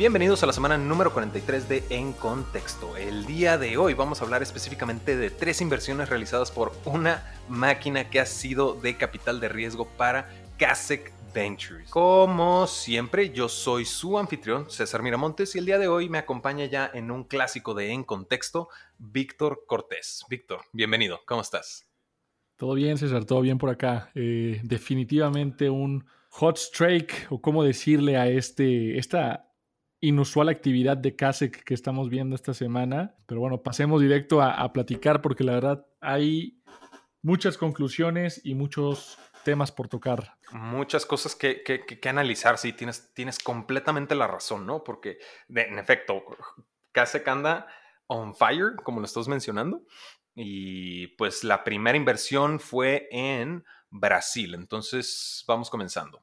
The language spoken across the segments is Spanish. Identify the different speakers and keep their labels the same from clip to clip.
Speaker 1: Bienvenidos a la semana número 43 de En Contexto. El día de hoy vamos a hablar específicamente de tres inversiones realizadas por una máquina que ha sido de capital de riesgo para Kasek Ventures. Como siempre, yo soy su anfitrión, César Miramontes, y el día de hoy me acompaña ya en un clásico de En Contexto, Víctor Cortés. Víctor, bienvenido, ¿cómo estás?
Speaker 2: Todo bien, César, todo bien por acá. Eh, definitivamente un hot strike, o cómo decirle a este, esta inusual actividad de CASEC que estamos viendo esta semana. Pero bueno, pasemos directo a, platicar porque la verdad hay muchas conclusiones y muchos temas por tocar.
Speaker 1: Muchas cosas que, que, analizar, sí, tienes, tienes completamente la razón, ¿no? Porque en efecto, CASEC anda on fire, como lo estás mencionando. Y pues la primera inversión fue en Brasil. Entonces, vamos comenzando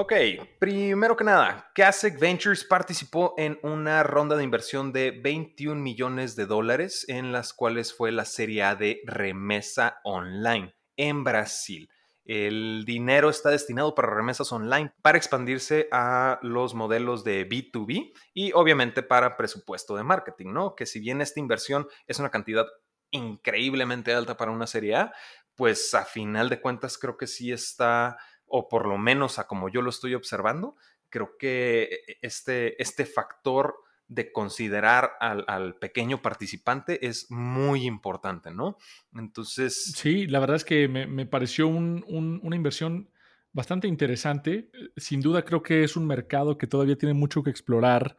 Speaker 1: Ok, primero que nada, Kasek Ventures participó en una ronda de inversión de 21 millones de dólares, en las cuales fue la serie A de remesa online en Brasil. El dinero está destinado para remesas online, para expandirse a los modelos de B2B y obviamente para presupuesto de marketing, ¿no? Que si bien esta inversión es una cantidad increíblemente alta para una serie A, pues a final de cuentas creo que sí está o por lo menos a como yo lo estoy observando, creo que e, este, este factor de considerar al, pequeño participante es muy importante, ¿no? Entonces...
Speaker 2: Sí, la verdad es que me, pareció una inversión bastante interesante. Sin duda creo que es un mercado que todavía tiene mucho que explorar.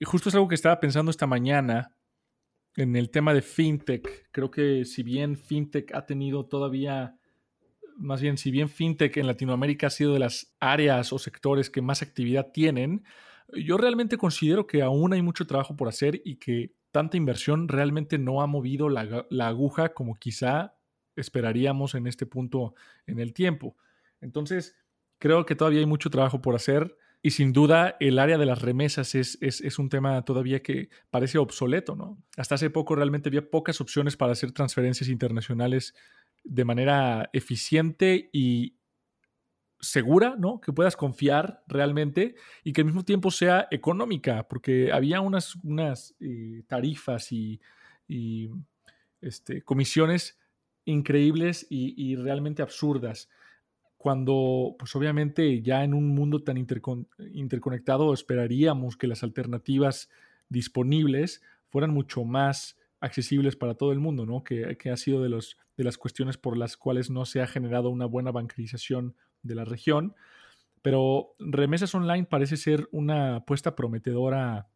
Speaker 2: Y justo es algo que estaba pensando esta mañana en el tema de fintech. Creo que si bien fintech ha tenido todavía más bien, si bien fintech en Latinoamérica ha sido de las áreas o sectores que más actividad tienen, yo realmente considero que aún hay mucho trabajo por hacer y que tanta inversión realmente no ha movido la, aguja como quizá esperaríamos en este punto en el tiempo. Entonces, creo que todavía hay mucho trabajo por hacer y sin duda el área de las remesas es, es, es, un tema todavía que parece obsoleto, ¿no? Hasta hace poco realmente había pocas opciones para hacer transferencias internacionales de manera eficiente y segura, ¿no? Que puedas confiar realmente y que al mismo tiempo sea económica, porque había unas, unas eh, tarifas y, este, comisiones increíbles y, realmente absurdas. Cuando, pues obviamente ya en un mundo tan interconectado esperaríamos que las alternativas disponibles fueran mucho más accesibles para todo el mundo, ¿no? Que, ha sido de, los, de las cuestiones por las cuales no se ha generado una buena bancarización de la región. Pero remesas online parece ser una apuesta prometedora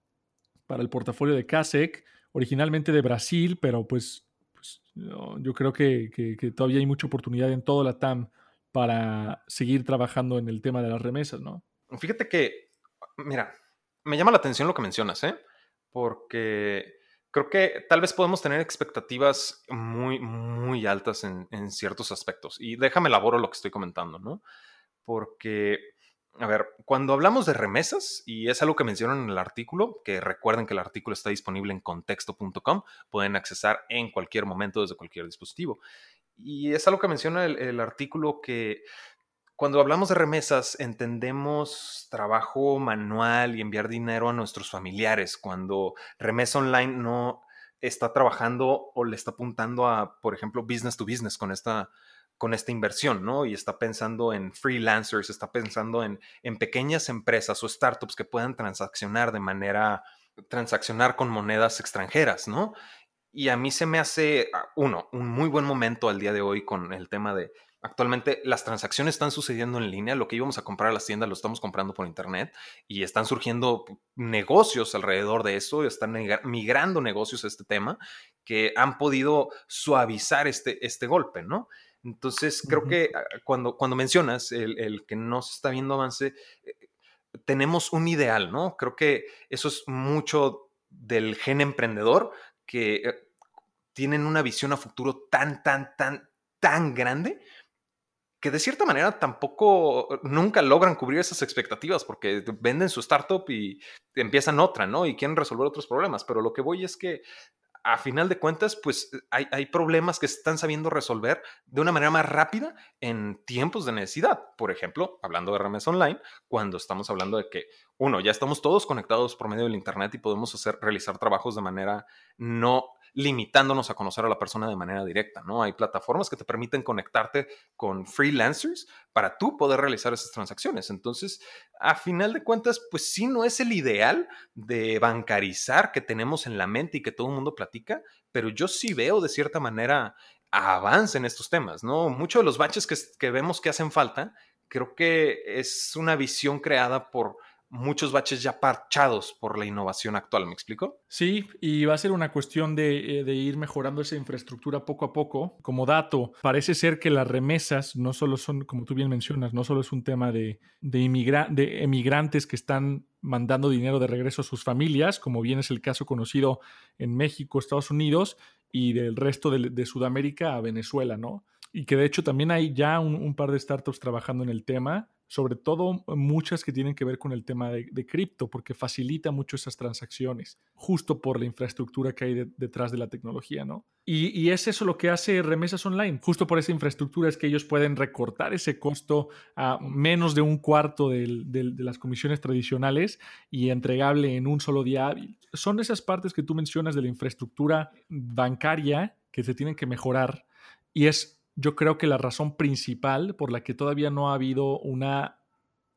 Speaker 2: para el portafolio de CASEC, originalmente de Brasil, pero pues, pues yo creo que, que, todavía hay mucha oportunidad en toda la TAM para seguir trabajando en el tema de las remesas, ¿no?
Speaker 1: Fíjate que, mira, me llama la atención lo que mencionas, ¿eh? Porque creo que tal vez podemos tener expectativas muy, muy altas en, ciertos aspectos. Y déjame elaboro lo que estoy comentando, ¿no? Porque, a ver, cuando hablamos de remesas, y es algo que mencionan en el artículo, que recuerden que el artículo está disponible en contexto.com, pueden accesar en cualquier momento desde cualquier dispositivo. Y es algo que menciona el artículo que cuando hablamos de remesas, entendemos trabajo manual y enviar dinero a nuestros familiares. Cuando remesa online no está trabajando o le está apuntando a, por ejemplo, business to business con esta, con esta inversión, ¿no? Y está pensando en freelancers, está pensando en, en pequeñas empresas o startups que puedan transaccionar de manera, transaccionar con monedas extranjeras, ¿no? Y a mí se me hace, ah, uno, un muy buen momento al día de hoy con el tema de Actualmente las transacciones están sucediendo en línea, lo que íbamos a comprar a las tiendas lo estamos comprando por internet y están surgiendo negocios alrededor de eso, están migrando negocios a este tema que han podido suavizar este, este golpe, ¿no? Entonces, creo que ah, cuando, cuando mencionas el, el, que no se está viendo avance, eh, tenemos un ideal, ¿no? Creo que eso es mucho del gen emprendedor, que eh, tienen una visión a futuro tan, tan, tan, tan grande que de cierta manera tampoco nunca logran cubrir esas expectativas porque venden su startup y empiezan otra, ¿no? Y quieren resolver otros problemas. Pero lo que voy es que a final de cuentas, pues hay, hay, problemas que se están sabiendo resolver de una manera más rápida en tiempos de necesidad. Por ejemplo, hablando de RMS Online, cuando estamos hablando de que, uno, ya estamos todos conectados por medio del Internet y podemos hacer, realizar trabajos de manera no limitándonos a conocer a la persona de manera directa, ¿no? Hay plataformas que te permiten conectarte con freelancers para tú poder realizar esas transacciones. Entonces, a final de cuentas, pues sí, no es el ideal de bancarizar que tenemos en la mente y que todo el mundo platica, pero yo sí veo de cierta manera avance en estos temas, ¿no? Muchos de los baches que, que vemos que hacen falta, creo que es una visión creada por muchos baches ya parchados por la innovación actual, ¿me explico?
Speaker 2: Sí, y va a ser una cuestión de, eh, ir mejorando esa infraestructura poco a poco. Como dato, parece ser que las remesas no solo son, como tú bien mencionas, no solo es un tema de, de, de emigrantes que están mandando dinero de regreso a sus familias, como bien es el caso conocido en México, Estados Unidos y del resto de, Sudamérica a Venezuela, ¿no? Y que de hecho también hay ya un par de startups trabajando en el tema sobre todo muchas que tienen que ver con el tema de, cripto, porque facilita mucho esas transacciones, justo por la infraestructura que hay detrás de la tecnología, ¿no? Y, es eso lo que hace Remesas Online, justo por esa infraestructura es que ellos pueden recortar ese costo a menos de un cuarto de las comisiones tradicionales y entregable en un solo día hábil. Son esas partes que tú mencionas de la infraestructura bancaria que se tienen que mejorar y es yo creo que la razón principal por la que todavía no ha habido una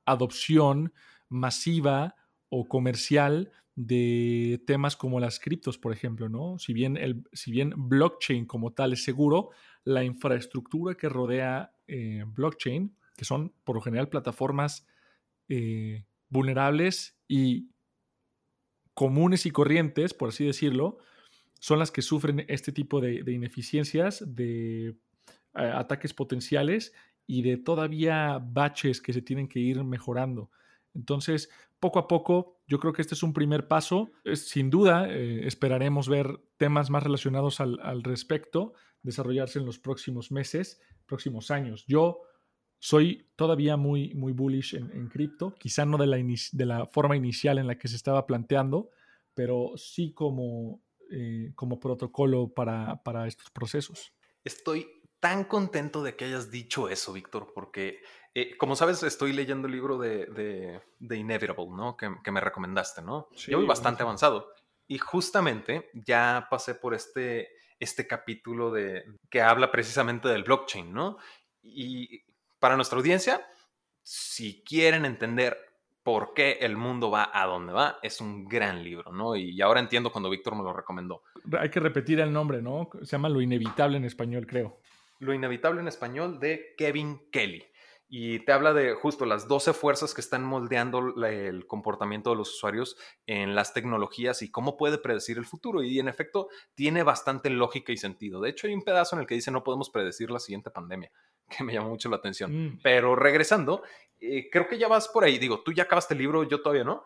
Speaker 2: adopción masiva o comercial de temas como las criptos, por ejemplo, ¿no? Si bien, el, si bien blockchain como tal es seguro, la infraestructura que rodea eh, blockchain, que son por lo general plataformas eh, vulnerables y comunes y corrientes, por así decirlo, son las que sufren este tipo de, de ineficiencias, de eh, ataques potenciales y de todavía baches que se tienen que ir mejorando. Entonces, poco a poco, yo creo que este es un primer paso. sin duda, eh, esperaremos ver temas más relacionados al, respecto desarrollarse en los próximos meses, próximos años. Yo soy todavía muy, muy bullish en, cripto, quizá no de la, de la, forma inicial en la que se estaba planteando, pero sí como, eh, como protocolo para, para estos procesos.
Speaker 1: Estoy tan contento de que hayas dicho eso, Víctor, porque, eh, como sabes, estoy leyendo el libro de, de, Inevitable, ¿no? Que, me recomendaste, ¿no? Sí, Yo voy bastante avanzado. Y justamente ya pasé por este, este capítulo de, que habla precisamente del blockchain, ¿no? Y para nuestra audiencia, si quieren entender por qué el mundo va a donde va, es un gran libro, ¿no? Y ahora entiendo cuando Víctor me lo recomendó.
Speaker 2: Hay que repetir el nombre, ¿no? Se llama Lo Inevitable en español, creo.
Speaker 1: Lo Inevitable en Español de Kevin Kelly. Y te habla de justo las 12 fuerzas que están moldeando el comportamiento de los usuarios en las tecnologías y cómo puede predecir el futuro. Y en efecto, tiene bastante lógica y sentido. De hecho, hay un pedazo en el que dice no podemos predecir la siguiente pandemia, que me llamó mucho la atención. Mm. Pero regresando, eh, creo que ya vas por ahí. Digo, tú ya acabaste el libro, yo todavía no.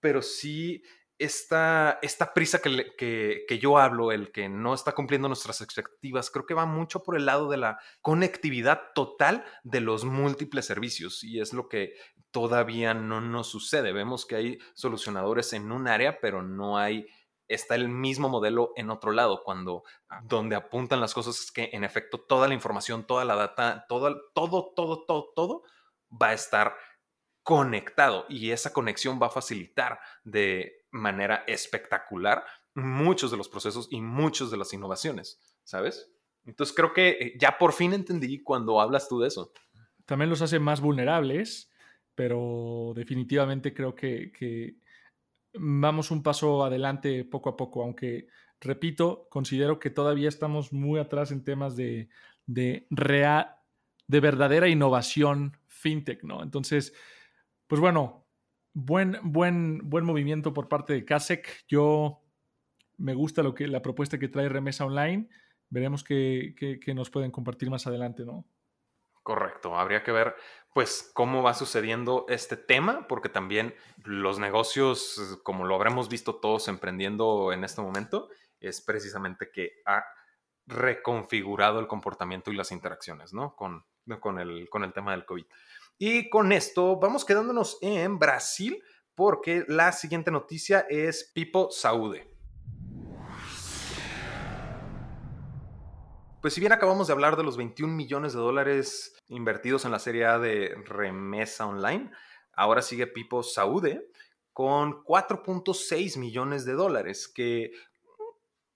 Speaker 1: Pero sí esta, esta prisa que, que, yo hablo, el que no está cumpliendo nuestras expectativas, creo que va mucho por el lado de la conectividad total de los múltiples servicios y es lo que todavía no nos sucede. Vemos que hay solucionadores en un área, pero no hay está el mismo modelo en otro lado, cuando donde apuntan las cosas es que en efecto toda la información, toda la data, todo, todo, todo, todo, todo va a estar conectado y esa conexión va a facilitar de manera espectacular muchos de los procesos y muchas de las innovaciones, ¿sabes? Entonces creo que eh, ya por fin entendí cuando hablas tú de eso.
Speaker 2: También los hace más vulnerables, pero definitivamente creo que, vamos un paso adelante poco a poco, aunque, repito, considero que todavía estamos muy atrás en temas de, de, de verdadera innovación fintech, ¿no? Entonces, pues bueno, buen, buen, buen movimiento por parte de Kasek. Yo me gusta lo que, la propuesta que trae Remesa Online. veremos qué, qué nos pueden compartir más adelante, ¿no?
Speaker 1: Correcto, habría que ver pues cómo va sucediendo este tema, porque también los negocios, como lo habremos visto todos emprendiendo en este momento, es precisamente que ha reconfigurado el comportamiento y las interacciones, ¿no? Con, con, el, con el tema del COVID. Y con esto vamos quedándonos en Brasil, porque la siguiente noticia es Pipo Saúde. Pues si bien acabamos de hablar de los 21 millones de dólares invertidos en la serie A de remesa online, ahora sigue Pipo Saúde con 4.6 millones de dólares, que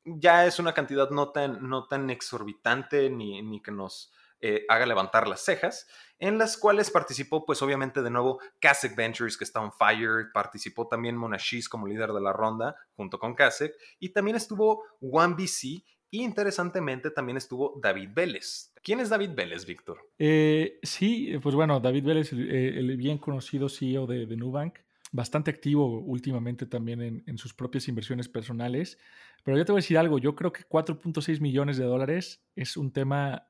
Speaker 1: ya es una cantidad no tan, no tan exorbitante ni, ni que nos eh, haga levantar las cejas, en las cuales participó pues obviamente de nuevo Kasek Ventures que está on fire, participó también Monashis como líder de la ronda junto con Kasek y también estuvo OneBC y interesantemente también estuvo David Vélez. ¿Quién es David Vélez, Víctor?
Speaker 2: Eh, sí, pues bueno, David Vélez, el, bien conocido CEO de, Nubank, bastante activo últimamente también en, sus propias inversiones personales. Pero yo te voy a decir algo, yo creo que 4.6 millones de dólares es un tema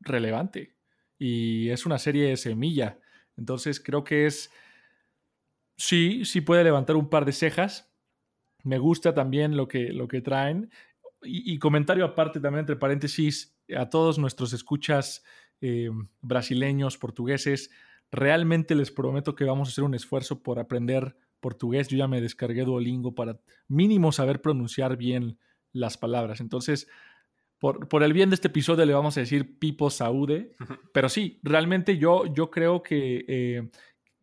Speaker 2: relevante y es una serie de semilla. Entonces creo que es, sí, sí puede levantar un par de cejas. Me gusta también lo que, lo que traen y, comentario aparte también entre paréntesis a todos nuestros escuchas eh, brasileños, portugueses, realmente les prometo que vamos a hacer un esfuerzo por aprender portugués. Yo ya me descargué Duolingo para mínimo saber pronunciar bien las palabras. Entonces, por, por, el bien de este episodio le vamos a decir Pipo Saúde. Pero sí, realmente yo, yo creo que, eh,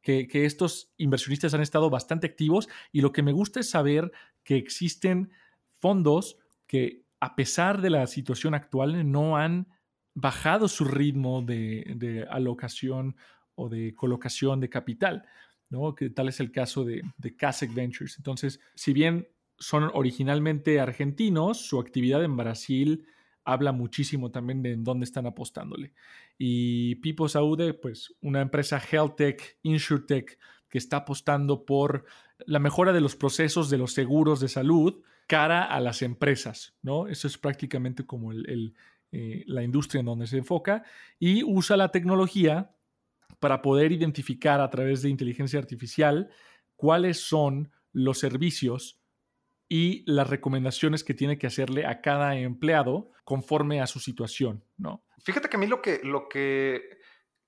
Speaker 2: que, que, estos inversionistas han estado bastante activos y lo que me gusta es saber que existen fondos que a pesar de la situación actual no han bajado su ritmo de, alocación o de colocación de capital, ¿no? Que tal es el caso de, de Ventures. Entonces, si bien son originalmente argentinos, su actividad en Brasil habla muchísimo también de en dónde están apostándole. Y Pipo Saude, pues una empresa health tech, insurtech, que está apostando por la mejora de los procesos de los seguros de salud cara a las empresas, ¿no? Eso es prácticamente como el, eh, la industria en donde se enfoca y usa la tecnología para poder identificar a través de inteligencia artificial cuáles son los servicios y las recomendaciones que tiene que hacerle a cada empleado conforme a su situación, ¿no?
Speaker 1: Fíjate que a mí lo que, lo que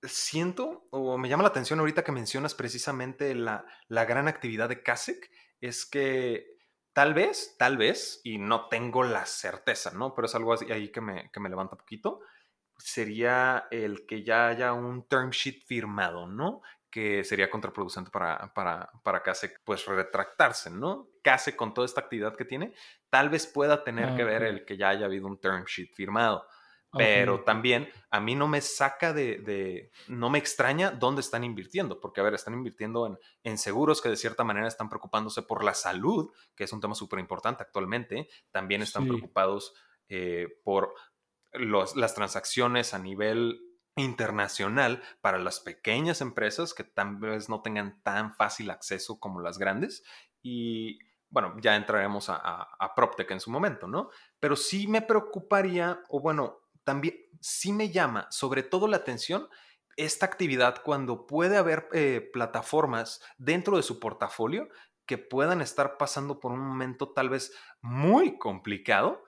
Speaker 1: siento o me llama la atención ahorita que mencionas precisamente la, la gran actividad de CASEC es que Tal vez, tal vez, y no tengo la certeza, ¿no? Pero es algo así ahí que me, que me levanta poquito. Sería el que ya haya un term sheet firmado, ¿no? Que sería contraproducente para, para, para pues retractarse, ¿no? Case con toda esta actividad que tiene, tal vez pueda tener que ah, ver el que ya haya habido un term sheet firmado. Pero también a mí no me saca de, no me extraña dónde están invirtiendo, porque a ver, están invirtiendo en, seguros que de cierta manera están preocupándose por la salud, que es un tema súper importante actualmente, también están preocupados eh, por las transacciones a nivel internacional para las pequeñas empresas que tal vez no tengan tan fácil acceso como las grandes y bueno, ya entraremos a, a, a PropTech en su momento, ¿no? Pero sí me preocuparía, o bueno, también sí me llama sobre todo la atención esta actividad cuando puede haber eh, plataformas dentro de su portafolio que puedan estar pasando por un momento tal vez muy complicado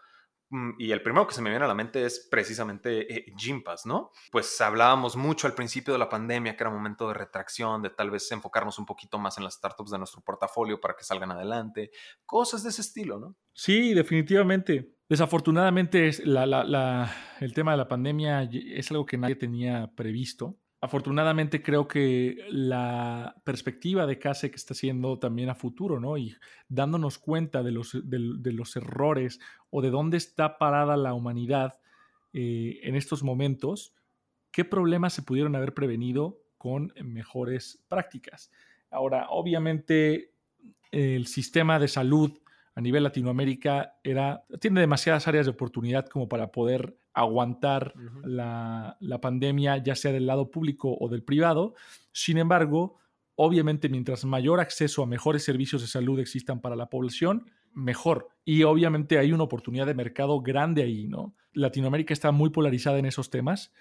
Speaker 1: y el primero que se me viene a la mente es precisamente eh, Gympass, ¿no? Pues hablábamos mucho al principio de la pandemia que era momento de retracción, de tal vez enfocarnos un poquito más en las startups de nuestro portafolio para que salgan adelante, cosas de ese estilo, ¿no?
Speaker 2: Sí, definitivamente. Desafortunadamente el tema de la pandemia es algo que nadie tenía previsto afortunadamente creo que la perspectiva de que está siendo también a futuro, ¿no? Y dándonos cuenta de los, de, los errores o de dónde está parada la humanidad eh, en estos momentos, qué problemas se pudieron haber prevenido con mejores prácticas. Ahora, obviamente, el sistema de salud a nivel Latinoamérica era, tiene demasiadas áreas de oportunidad como para poder aguantar la, pandemia, ya sea del lado público o del privado. Sin embargo, obviamente, mientras mayor acceso a mejores servicios de salud existan para la población, mejor. Y obviamente hay una oportunidad de mercado grande ahí, ¿no? Latinoamérica está muy polarizada en esos temas.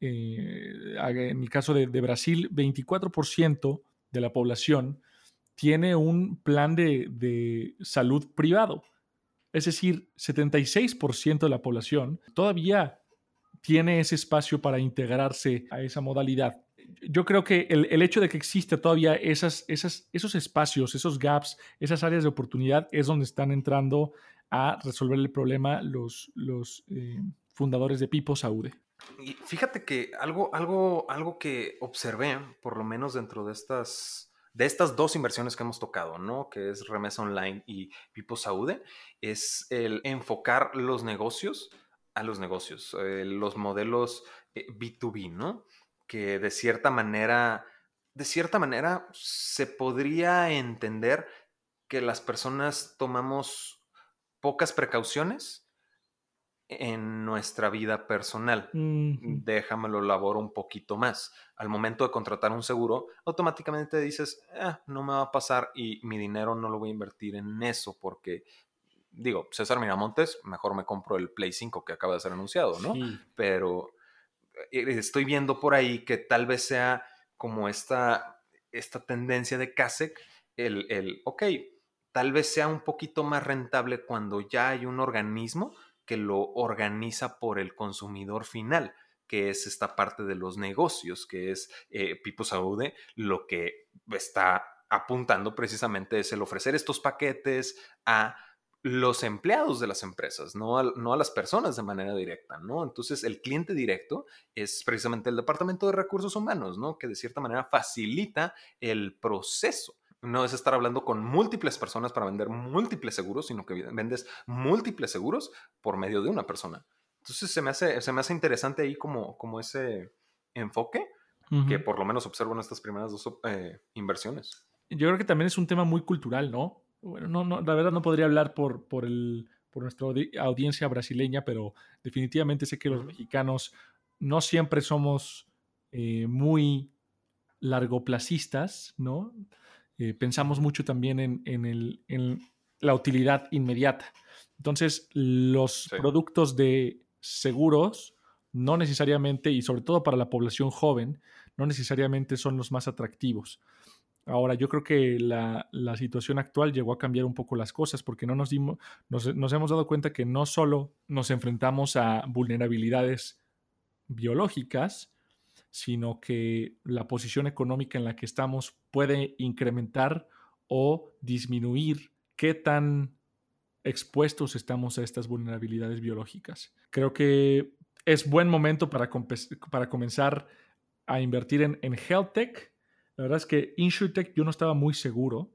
Speaker 2: Eh, en el caso de, Brasil, 24% de la población tiene un plan de, de salud privado. Es decir, 76% de la población todavía tiene ese espacio para integrarse a esa modalidad. Yo creo que el, hecho de que existe todavía esos espacios, esos gaps, esas áreas de oportunidad es donde están entrando a resolver el problema los, los eh, fundadores de Pipo Saude.
Speaker 1: Y fíjate que algo, algo, algo que observé, por lo menos dentro de estas, de estas dos inversiones que hemos tocado, ¿no? Que es Remesa Online y Pipo Saude, es el enfocar los negocios a los negocios, eh, los modelos B2B, eh, ¿no? Que de cierta manera, de cierta manera se podría entender que las personas tomamos pocas precauciones en nuestra vida personal. Déjamelo laboro un poquito más. Al momento de contratar un seguro, automáticamente dices, ah, no me va a pasar y mi dinero no lo voy a invertir en eso porque digo, César Miramontes, mejor me compro el Play 5 que acaba de ser anunciado, ¿no? Pero eh, estoy viendo por ahí que tal vez sea como esta, esta tendencia de Kasek, el, el, ok, tal vez sea un poquito más rentable cuando ya hay un organismo que lo organiza por el consumidor final que es esta parte de los negocios, que es eh, Pipo Saude, lo que está apuntando precisamente es el ofrecer estos paquetes a los empleados de las empresas, no a, no a, las personas de manera directa, ¿no? Entonces, el cliente directo es precisamente el Departamento de Recursos Humanos, ¿no? Que de cierta manera facilita el proceso. No es estar hablando con múltiples personas para vender múltiples seguros, sino que vendes múltiples seguros por medio de una persona. Entonces, se me hace, se me hace interesante ahí como, como ese enfoque que por lo menos observo en estas primeras dos eh, inversiones.
Speaker 2: Yo creo que también es un tema muy cultural, ¿no? bueno, no, no, la verdad no podría hablar por, por, el, por nuestra audiencia brasileña, pero definitivamente sé que los mexicanos no siempre somos eh, muy largoplacistas, ¿no? Eh, pensamos mucho también en, en, el, en, la utilidad inmediata. Entonces, los productos de seguros no necesariamente, y sobre todo para la población joven, no necesariamente son los más atractivos. Ahora, yo creo que la, situación actual llegó a cambiar un poco las cosas porque no nos, dimos, nos, hemos dado cuenta que no solo nos enfrentamos a vulnerabilidades biológicas, sino que la posición económica en la que estamos puede incrementar o disminuir qué tan expuestos estamos a estas vulnerabilidades biológicas. Creo que es buen momento para, para comenzar a invertir en, en health tech la verdad es que InsurTech yo no estaba muy seguro,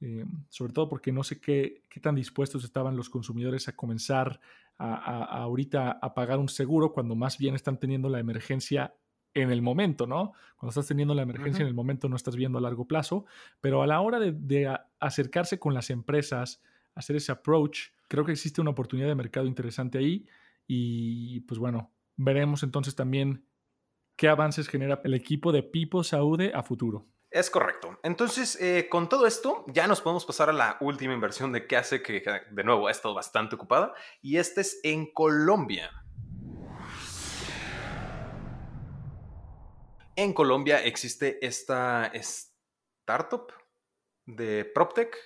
Speaker 2: eh, sobre todo porque no sé qué, qué, tan dispuestos estaban los consumidores a comenzar a, ahorita a pagar un seguro cuando más bien están teniendo la emergencia en el momento, ¿no? Cuando estás teniendo la emergencia en el momento no estás viendo a largo plazo, pero a la hora de, de acercarse con las empresas, hacer ese approach, creo que existe una oportunidad de mercado interesante ahí y pues bueno, veremos entonces también qué avances genera el equipo de Pipo Saude a futuro.
Speaker 1: Es correcto. Entonces, eh, con todo esto, ya nos podemos pasar a la última inversión de que hace que, de nuevo, ha estado bastante ocupada, y esta es en Colombia. En Colombia existe esta startup de PropTech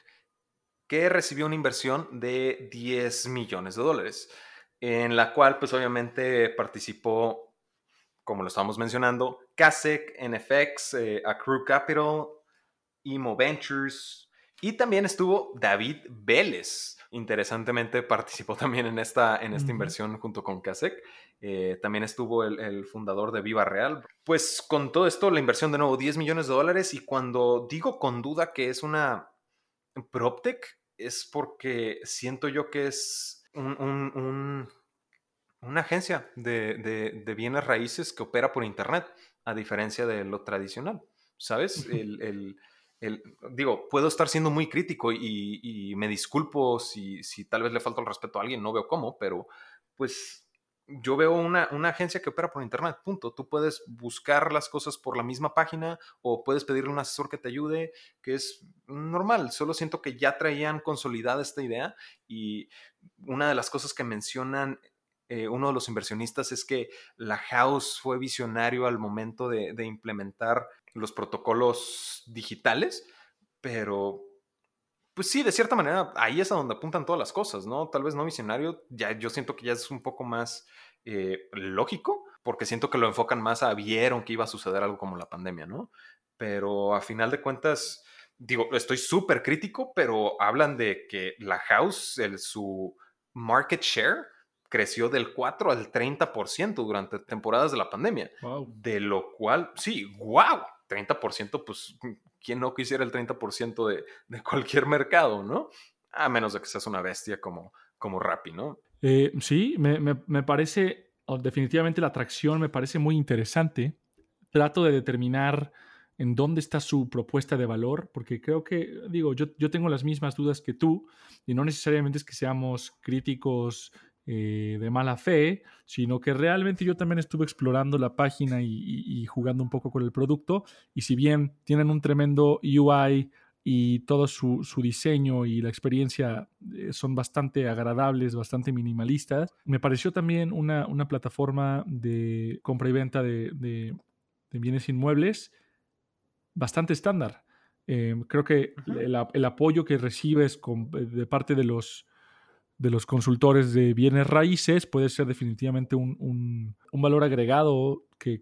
Speaker 1: que recibió una inversión de 10 millones de dólares, en la cual, pues obviamente participó como lo estamos mencionando, CASEC, NFX, eh, Accrue Capital, Imo Ventures y también estuvo David Vélez. Interesantemente participó también en esta, en esta inversión junto con CASEC. Eh, también estuvo el, fundador de Viva Real. Pues con todo esto, la inversión de nuevo 10 millones de dólares y cuando digo con duda que es una PropTech, es porque siento yo que es un una agencia de, bienes raíces que opera por Internet, a diferencia de lo tradicional. ¿Sabes? El, digo, puedo estar siendo muy crítico y, me disculpo si, si, tal vez le falta el respeto a alguien, no veo cómo, pero pues yo veo una, una, agencia que opera por internet, punto. Tú puedes buscar las cosas por la misma página o puedes pedirle a un asesor que te ayude, que es normal. Solo siento que ya traían consolidada esta idea y una de las cosas que mencionan eh, uno de los inversionistas es que la house fue visionario al momento de, de implementar los protocolos digitales, pero pues sí, de cierta manera, ahí es a donde apuntan todas las cosas, ¿no? Tal vez no visionario, ya yo siento que ya es un poco más eh, lógico, porque siento que lo enfocan más a vieron que iba a suceder algo como la pandemia, ¿no? Pero a final de cuentas, digo, estoy súper crítico, pero hablan de que la house, el, su market share, creció del 4 al 30% durante temporadas de la pandemia. De lo cual, sí, wow, 30%, pues ¿quién no quisiera el 30% de, de, cualquier mercado, no? A menos de que seas una bestia como, como Rappi, ¿no?
Speaker 2: Eh, sí, me, me, me parece, definitivamente la atracción me parece muy interesante. Trato de determinar en dónde está su propuesta de valor, porque creo que, digo, yo, yo tengo las mismas dudas que tú, y no necesariamente es que seamos críticos eh, de mala fe, sino que realmente yo también estuve explorando la página y, jugando un poco con el producto. Y si bien tienen un tremendo UI y todo su, diseño y la experiencia eh, son bastante agradables, bastante minimalistas, me pareció también una, plataforma de compra y venta de, bienes inmuebles bastante estándar. Eh, creo que el, el, apoyo que recibes de parte de los de los consultores de bienes raíces puede ser definitivamente un, valor agregado que,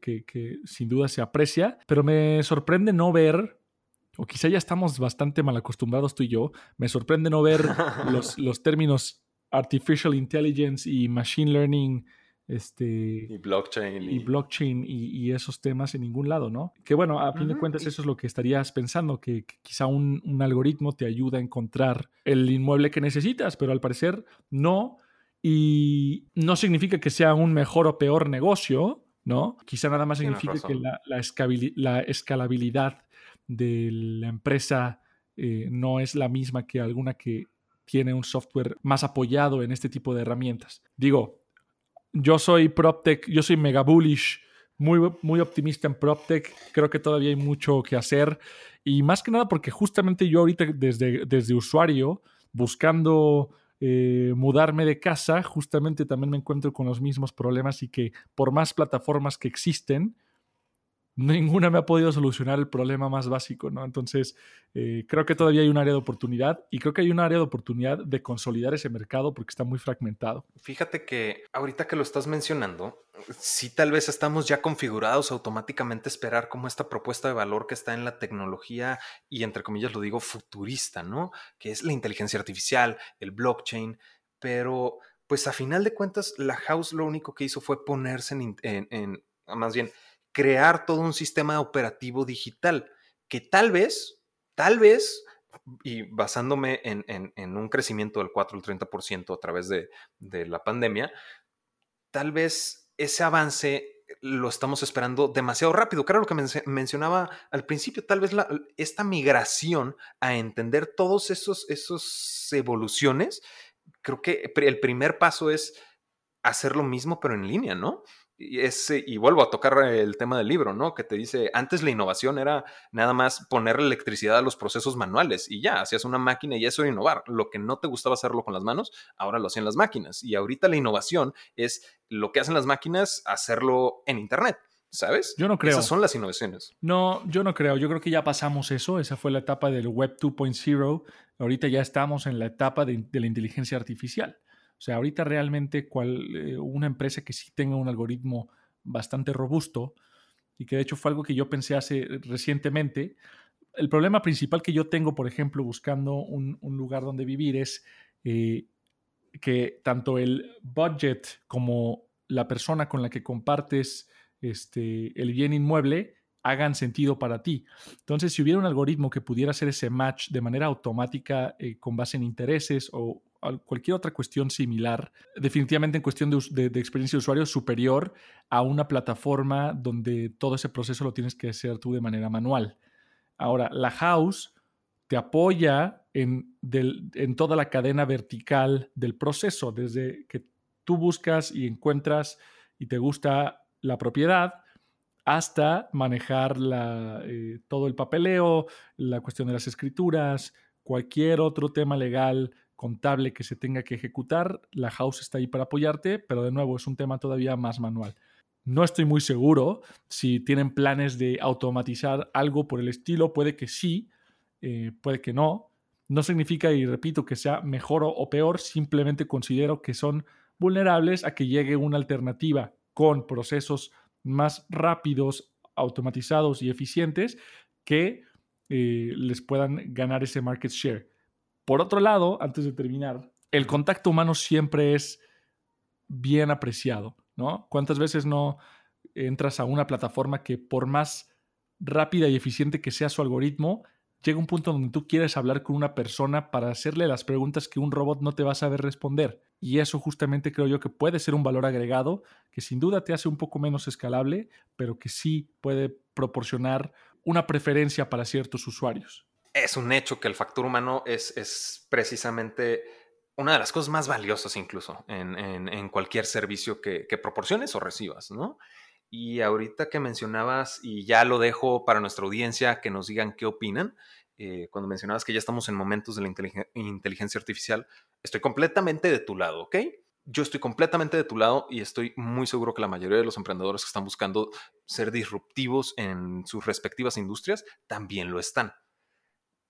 Speaker 2: sin duda se aprecia, pero me sorprende no ver, o quizá ya estamos bastante mal acostumbrados tú y yo, me sorprende no ver los, los términos artificial intelligence y machine learning este,
Speaker 1: y blockchain.
Speaker 2: Y, blockchain y, esos temas en ningún lado, ¿no? Que bueno, a fin de cuentas eso es lo que estarías pensando, que, quizá un, algoritmo te ayuda a encontrar el inmueble que necesitas, pero al parecer no. Y no significa que sea un mejor o peor negocio, ¿no? Quizá nada más significa que la, la, escalabilidad de la empresa eh, no es la misma que alguna que tiene un software más apoyado en este tipo de herramientas. Digo, yo soy PropTech, yo soy mega bullish, muy, muy optimista en PropTech. Creo que todavía hay mucho que hacer. Y más que nada porque justamente yo ahorita desde, desde usuario, buscando eh, mudarme de casa, justamente también me encuentro con los mismos problemas y que por más plataformas que existen, ninguna me ha podido solucionar el problema más básico, ¿no? Entonces, eh, creo que todavía hay un área de oportunidad y creo que hay un área de oportunidad de consolidar ese mercado porque está muy fragmentado.
Speaker 1: Fíjate que ahorita que lo estás mencionando, sí tal vez estamos ya configurados automáticamente a esperar como esta propuesta de valor que está en la tecnología y entre comillas lo digo futurista, ¿no? Que es la inteligencia artificial, el blockchain, pero pues a final de cuentas la house lo único que hizo fue ponerse en, en, en más bien, crear todo un sistema operativo digital que tal vez, tal vez, y basándome en, un crecimiento del 4 al 30% a través de, la pandemia, tal vez ese avance lo estamos esperando demasiado rápido. Claro, lo que mencionaba al principio, tal vez esta migración a entender todos esos, esos evoluciones, creo que el primer paso es hacer lo mismo, pero en línea, ¿no? Y, y vuelvo a tocar el tema del libro, ¿no? Que te dice, antes la innovación era nada más poner electricidad a los procesos manuales y ya, hacías una máquina y eso era innovar. Lo que no te gustaba hacerlo con las manos, ahora lo hacían las máquinas. Y ahorita la innovación es lo que hacen las máquinas, hacerlo en Internet. ¿Sabes?
Speaker 2: Yo no creo.
Speaker 1: Esas son las innovaciones.
Speaker 2: No, yo no creo. Yo creo que ya pasamos eso. Esa fue la etapa del Web 2.0. Ahorita ya estamos en la etapa de la inteligencia artificial. O sea, ahorita realmente cual, eh, una empresa que sí tenga un algoritmo bastante robusto y que de hecho fue algo que yo pensé hace recientemente, el problema principal que yo tengo, por ejemplo, buscando un, lugar donde vivir es eh, que tanto el budget como la persona con la que compartes este, el bien inmueble hagan sentido para ti. Entonces, si hubiera un algoritmo que pudiera hacer ese match de manera automática eh, con base en intereses o cualquier otra cuestión similar, definitivamente en cuestión de, experiencia de usuario superior a una plataforma donde todo ese proceso lo tienes que hacer tú de manera manual. Ahora, la house te apoya en, toda la cadena vertical del proceso, desde que tú buscas y encuentras y te gusta la propiedad, hasta manejar eh, todo el papeleo, la cuestión de las escrituras, cualquier otro tema legal, contable que se tenga que ejecutar, la house está ahí para apoyarte, pero de nuevo es un tema todavía más manual. No estoy muy seguro si tienen planes de automatizar algo por el estilo, puede que sí, eh, puede que no. No significa, y repito, que sea mejor o peor, simplemente considero que son vulnerables a que llegue una alternativa con procesos más rápidos, automatizados y eficientes que eh, les puedan ganar ese market share. Por otro lado, antes de terminar, el contacto humano siempre es bien apreciado, ¿no? ¿Cuántas veces no entras a una plataforma que por más rápida y eficiente que sea su algoritmo, llega un punto donde tú quieres hablar con una persona para hacerle las preguntas que un robot no te va a saber responder. Y eso justamente creo yo que puede ser un valor agregado que sin duda te hace un poco menos escalable, pero que sí puede proporcionar una preferencia para ciertos usuarios.
Speaker 1: Es un hecho que el factor humano es, precisamente una de las cosas más valiosas incluso en, cualquier servicio que, que, proporciones o recibas, ¿no? Y ahorita que mencionabas, y ya lo dejo para nuestra audiencia que nos digan qué opinan, eh, cuando mencionabas que ya estamos en momentos de la inteligencia artificial, estoy completamente de tu lado, ¿ok? Yo estoy completamente de tu lado y estoy muy seguro que la mayoría de los emprendedores que están buscando ser disruptivos en sus respectivas industrias también lo están.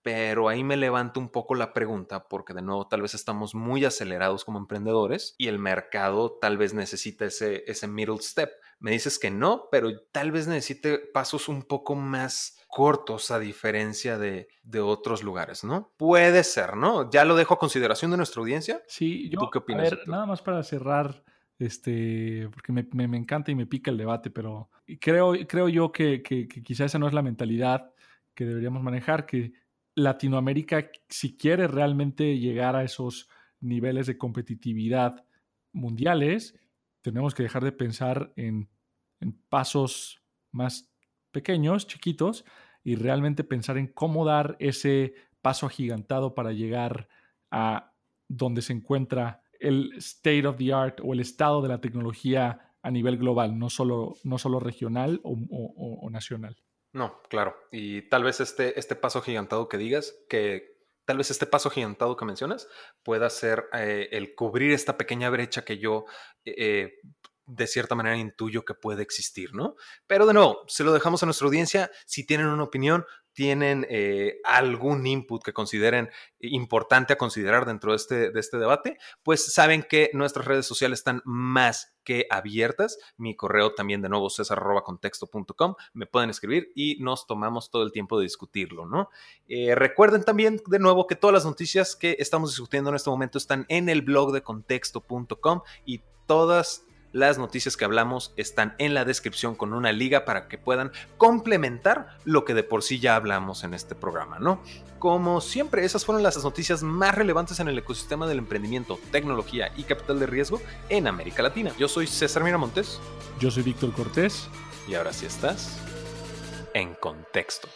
Speaker 1: Pero ahí me levanto un poco la pregunta porque de nuevo tal vez estamos muy acelerados como emprendedores y el mercado tal vez necesita ese, ese middle step. Me dices que no, pero tal vez necesite pasos un poco más cortos a diferencia de, otros lugares, ¿no? Puede ser, ¿no? Ya lo dejo a consideración de nuestra audiencia.
Speaker 2: Sí, yo, ¿Tú qué opinas? A ver, nada más para cerrar, este, porque me, encanta y me pica el debate, pero creo, creo yo que, que, quizá esa no es la mentalidad que deberíamos manejar, que Latinoamérica, si quiere realmente llegar a esos niveles de competitividad mundiales, tenemos que dejar de pensar en, pasos más pequeños, chiquitos, y realmente pensar en cómo dar ese paso agigantado para llegar a donde se encuentra el state of the art o el estado de la tecnología a nivel global, no solo, no solo regional o, nacional.
Speaker 1: No, claro. Y tal vez este, este paso agigantado que digas, que tal vez este paso agigantado que mencionas pueda ser eh, el cubrir esta pequeña brecha que yo eh, de cierta manera intuyo que puede existir, ¿no? Pero de nuevo, se lo dejamos a nuestra audiencia. Si tienen una opinión, tienen eh, algún input que consideren importante a considerar dentro de este, de este debate, pues saben que nuestras redes sociales están más que abiertas. Mi correo también de nuevo cesar.contexto.com. Me pueden escribir y nos tomamos todo el tiempo de discutirlo, ¿no? Eh, recuerden también de nuevo que todas las noticias que estamos discutiendo en este momento están en el blog de contexto.com y todas las noticias que hablamos están en la descripción con una liga para que puedan complementar lo que de por sí ya hablamos en este programa, ¿no? Como siempre, esas fueron las noticias más relevantes en el ecosistema del emprendimiento, tecnología y capital de riesgo en América Latina. Yo soy César Miramontes.
Speaker 2: Yo soy Víctor Cortés.
Speaker 1: Y ahora sí estás en contexto.